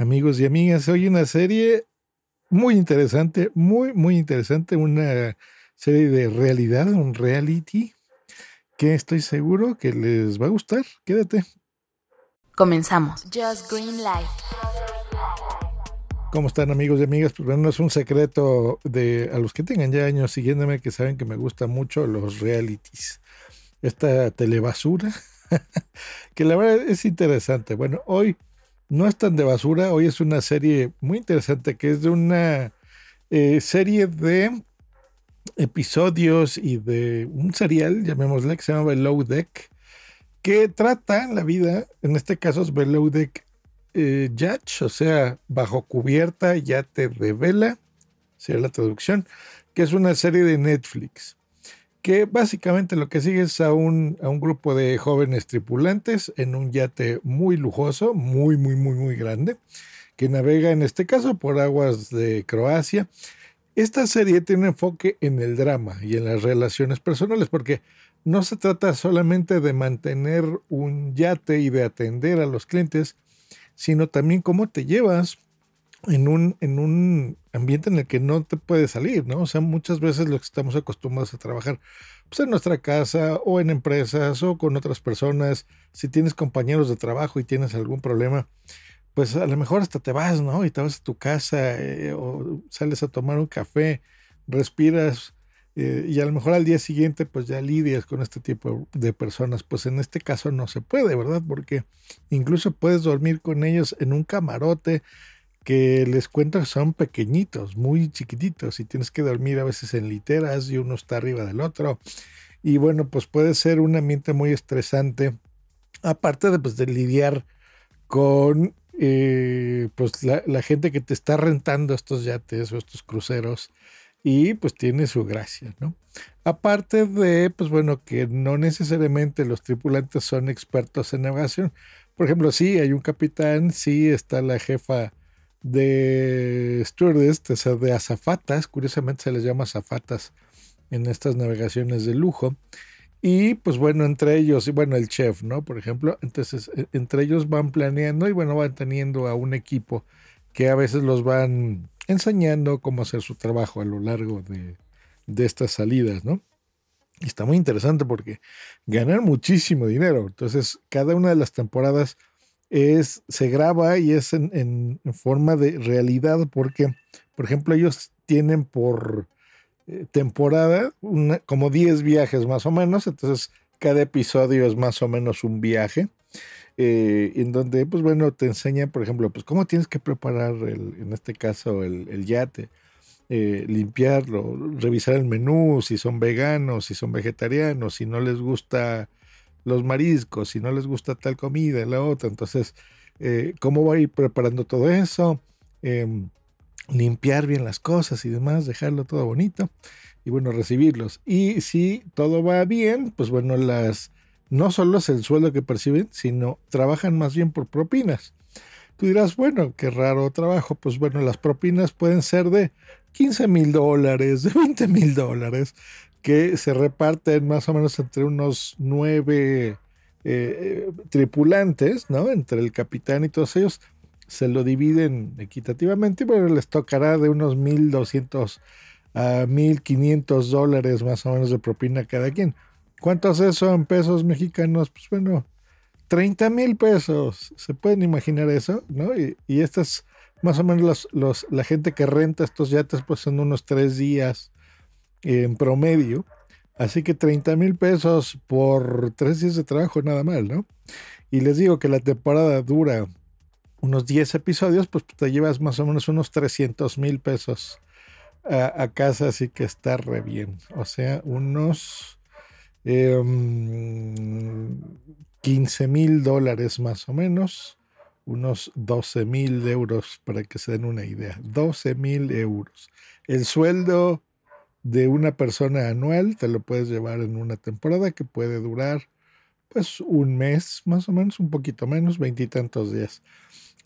amigos y amigas. Hoy una serie muy interesante, muy, muy interesante, una serie de realidad, un reality que estoy seguro que les va a gustar. Quédate. Comenzamos. Just Green Light. ¿Cómo están amigos y amigas? Pues bueno, no es un secreto de a los que tengan ya años siguiéndome que saben que me gustan mucho los realities. Esta telebasura, que la verdad es interesante. Bueno, hoy no es tan de basura, hoy es una serie muy interesante que es de una eh, serie de episodios y de un serial, llamémosle, que se llama Below Deck, que trata la vida, en este caso es Below Deck eh, o sea, bajo cubierta, ya te revela, sería la traducción, que es una serie de Netflix, que básicamente lo que sigue es a un, a un grupo de jóvenes tripulantes en un yate muy lujoso, muy, muy, muy, muy grande, que navega en este caso por aguas de Croacia. Esta serie tiene enfoque en el drama y en las relaciones personales, porque no se trata solamente de mantener un yate y de atender a los clientes, sino también cómo te llevas en un, en un ambiente en el que no te puedes salir, ¿no? O sea, muchas veces lo que estamos acostumbrados a trabajar pues en nuestra casa o en empresas o con otras personas, si tienes compañeros de trabajo y tienes algún problema, pues a lo mejor hasta te vas, ¿no? Y te vas a tu casa eh, o sales a tomar un café, respiras eh, y a lo mejor al día siguiente pues ya lidias con este tipo de personas. Pues en este caso no se puede, ¿verdad? Porque incluso puedes dormir con ellos en un camarote que les cuento son pequeñitos, muy chiquititos y tienes que dormir a veces en literas y uno está arriba del otro. Y bueno, pues puede ser un ambiente muy estresante, aparte de, pues, de lidiar con eh, pues la, la, gente que te está rentando estos yates o estos cruceros y pues tiene su gracia, ¿no? Aparte de, pues bueno, que no necesariamente los tripulantes son expertos en navegación. Por ejemplo, sí, hay un capitán, sí está la jefa de stewardess, o de azafatas, curiosamente se les llama azafatas en estas navegaciones de lujo. Y pues bueno, entre ellos, y bueno, el chef, ¿no? Por ejemplo, entonces e, entre ellos van planeando y bueno, van teniendo a un equipo que a veces los van enseñando cómo hacer su trabajo a lo largo de, estas salidas, ¿no? Y está muy interesante porque ganan muchísimo dinero. Entonces, cada una de las temporadas es, se graba y es en, forma de realidad porque, por ejemplo, ellos tienen por eh, temporada una, como 10 viajes más o menos. Entonces, cada episodio es más o menos un viaje. Eh, en donde, pues bueno, te enseña, por ejemplo, pues cómo tienes que preparar, el, en este caso, el, yate, eh, limpiarlo, revisar el menú, si son veganos, si son vegetarianos, si no les gusta los mariscos, si no les gusta tal comida, la otra. Entonces, eh, cómo va a ir preparando todo eso, em, limpiar bien las cosas y demás, dejarlo todo bonito y bueno, recibirlos. Y si todo va bien, pues bueno, las no solo es el sueldo que perciben, sino trabajan más bien por propinas. Tú dirás, bueno, qué raro trabajo. Pues bueno, las propinas pueden ser de 15 mil dólares, de 20 mil dólares, que se reparten más o menos entre unos nueve eh, tripulantes, ¿no? Entre el capitán y todos ellos, se lo dividen equitativamente bueno, les tocará de unos 1.200 a 1.500 dólares más o menos de propina cada quien. ¿Cuánto es eso en pesos mexicanos? Pues bueno, 30 mil pesos. ¿Se pueden imaginar eso? ¿no? Y, y estas, más o menos los, la gente que renta estos yates, pues son unos tres días en promedio. Así que 30 mil pesos por tres días de trabajo, nada mal, ¿no? Y les digo que la temporada dura unos 10 episodios, pues te llevas más o menos unos 300 mil pesos a, casa, así que está re bien. O sea, unos 15 em, mil dólares más o menos, unos 12 mil euros para que se den una idea, 12 mil euros. El sueldo de una persona anual te lo puedes llevar en una temporada que puede durar pues un mes más o menos, un poquito menos, veintitantos días.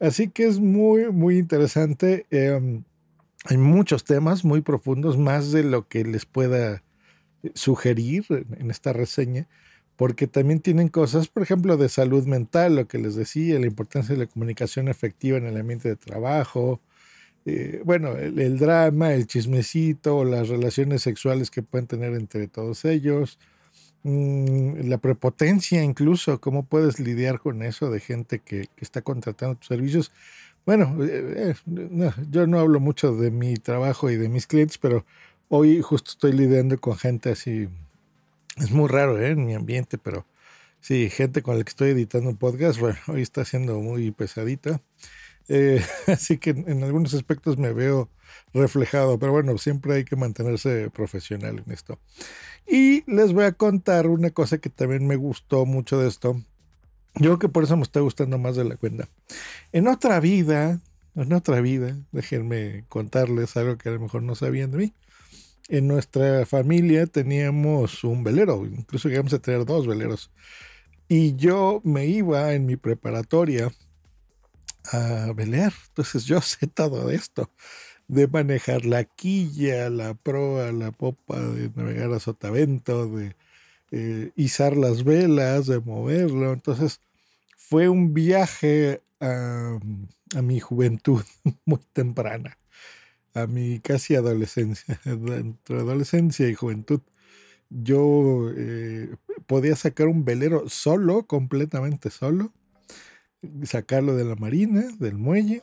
Así que es muy, muy interesante. Em, hay muchos temas muy profundos, más de lo que les pueda sugerir en esta reseña, porque también tienen cosas, por ejemplo, de salud mental, lo que les decía, la importancia de la comunicación efectiva en el ambiente de trabajo, eh, bueno, el, drama, el chismecito, las relaciones sexuales que pueden tener entre todos ellos, mm, la prepotencia incluso, cómo puedes lidiar con eso de gente que, está contratando tus servicios. Bueno, eh, eh, yo no hablo mucho de mi trabajo y de mis clientes, pero hoy justo estoy lidiando con gente así. Es muy raro en mi ambiente, pero sí, gente con la que estoy editando un podcast, hoy está siendo muy pesadita. Eh, así que en algunos aspectos me veo reflejado, pero bueno, siempre hay que mantenerse profesional en esto. Y les voy a contar una cosa que también me gustó mucho de esto. Yo creo que por eso me está gustando más de la cuenta. En otra vida, en otra vida, déjenme contarles algo que a lo mejor no sabían de mí. En nuestra familia teníamos un velero, incluso llegamos a tener dos veleros. Y yo me iba en mi preparatoria a velear. Entonces yo sé todo esto, de manejar la quilla, la proa, la popa, de navegar a sotavento, de eh, izar las velas, de moverlo. Entonces fue un viaje a, mi juventud muy temprana, a mi casi adolescencia, entre adolescencia y juventud. Yo eh, podía sacar un velero solo, completamente solo, sacarlo de la marina, del muelle,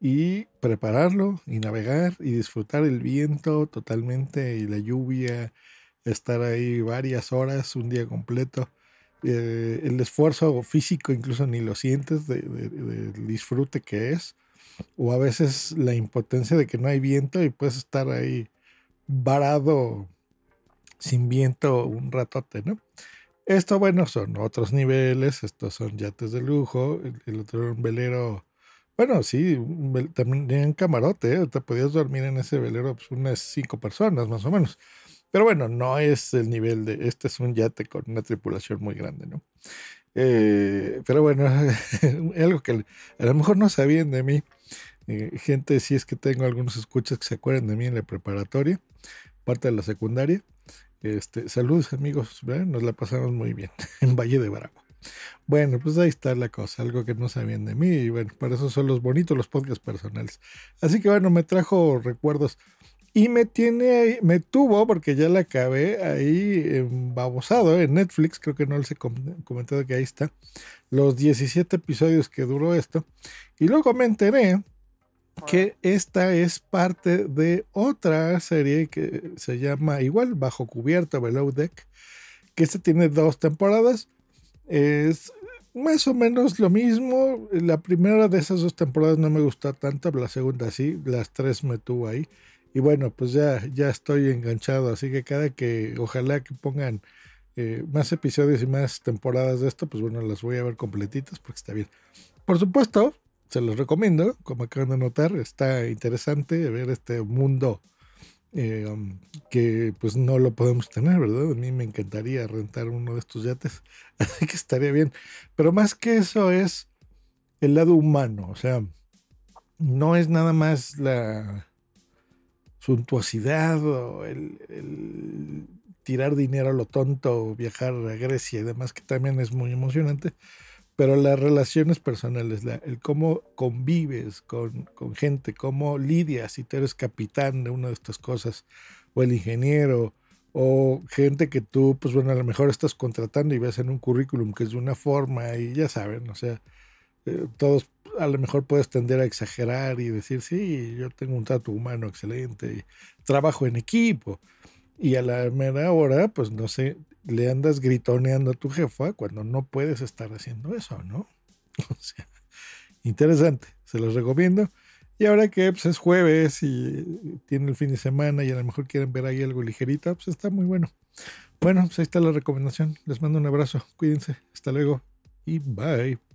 y prepararlo y navegar y disfrutar el viento totalmente y la lluvia, estar ahí varias horas, un día completo. Eh, el esfuerzo físico incluso ni lo sientes del disfrute que es, o a veces la impotencia de que no hay viento y puedes estar ahí varado sin viento un ratote, ¿no? Esto, bueno, son otros niveles, estos son yates de lujo, el, otro era un velero, bueno, sí, también tenían camarote, ¿eh? te podías dormir en ese velero pues, unas cinco personas más o menos. Pero bueno, no es el nivel de, este es un yate con una tripulación muy grande, ¿no? Eh, pero bueno, algo que a lo mejor no sabían de mí, eh, gente, si es que tengo algunos escuchas que se acuerdan de mí en la preparatoria, parte de la secundaria, este, saludos amigos, nos la pasamos muy bien en Valle de Bravo. Bueno, pues ahí está la cosa, algo que no sabían de mí y bueno, para eso son los bonitos los podcasts personales. Así que bueno, me trajo recuerdos y me tiene, me tuvo, porque ya la acabé ahí babosado en Netflix, creo que no les he comentado que ahí está, los 17 episodios que duró esto. Y luego me enteré que esta es parte de otra serie que se llama igual Bajo Cubierta, Below Deck, que esta tiene dos temporadas. Es más o menos lo mismo. La primera de esas dos temporadas no me gustó tanto, la segunda sí, las tres me tuvo ahí. Y bueno, pues ya, ya estoy enganchado, así que cada que, ojalá que pongan eh, más episodios y más temporadas de esto, pues bueno, las voy a ver completitas porque está bien. Por supuesto, se los recomiendo, como acaban de notar, está interesante ver este mundo eh, um, que pues no lo podemos tener, ¿verdad? A mí me encantaría rentar uno de estos yates, así que estaría bien. Pero más que eso es el lado humano, o sea, no es nada más la suntuosidad o el, el tirar dinero a lo tonto, viajar a Grecia y demás, que también es muy emocionante, pero las relaciones personales, el cómo convives con, gente, cómo lidias si tú eres capitán de una de estas cosas, o el ingeniero, o gente que tú, pues bueno, a lo mejor estás contratando y ves en un currículum que es de una forma y ya saben, o sea, eh, todos a lo mejor puedes tender a exagerar y decir, sí, yo tengo un trato humano excelente, trabajo en equipo. Y a la mera hora, pues no sé, le andas gritoneando a tu jefa cuando no puedes estar haciendo eso, ¿no? O sea, interesante, se los recomiendo. Y ahora que pues, es jueves y tiene el fin de semana y a lo mejor quieren ver ahí algo ligerito, pues está muy bueno. Bueno, pues ahí está la recomendación. Les mando un abrazo, cuídense, hasta luego y bye.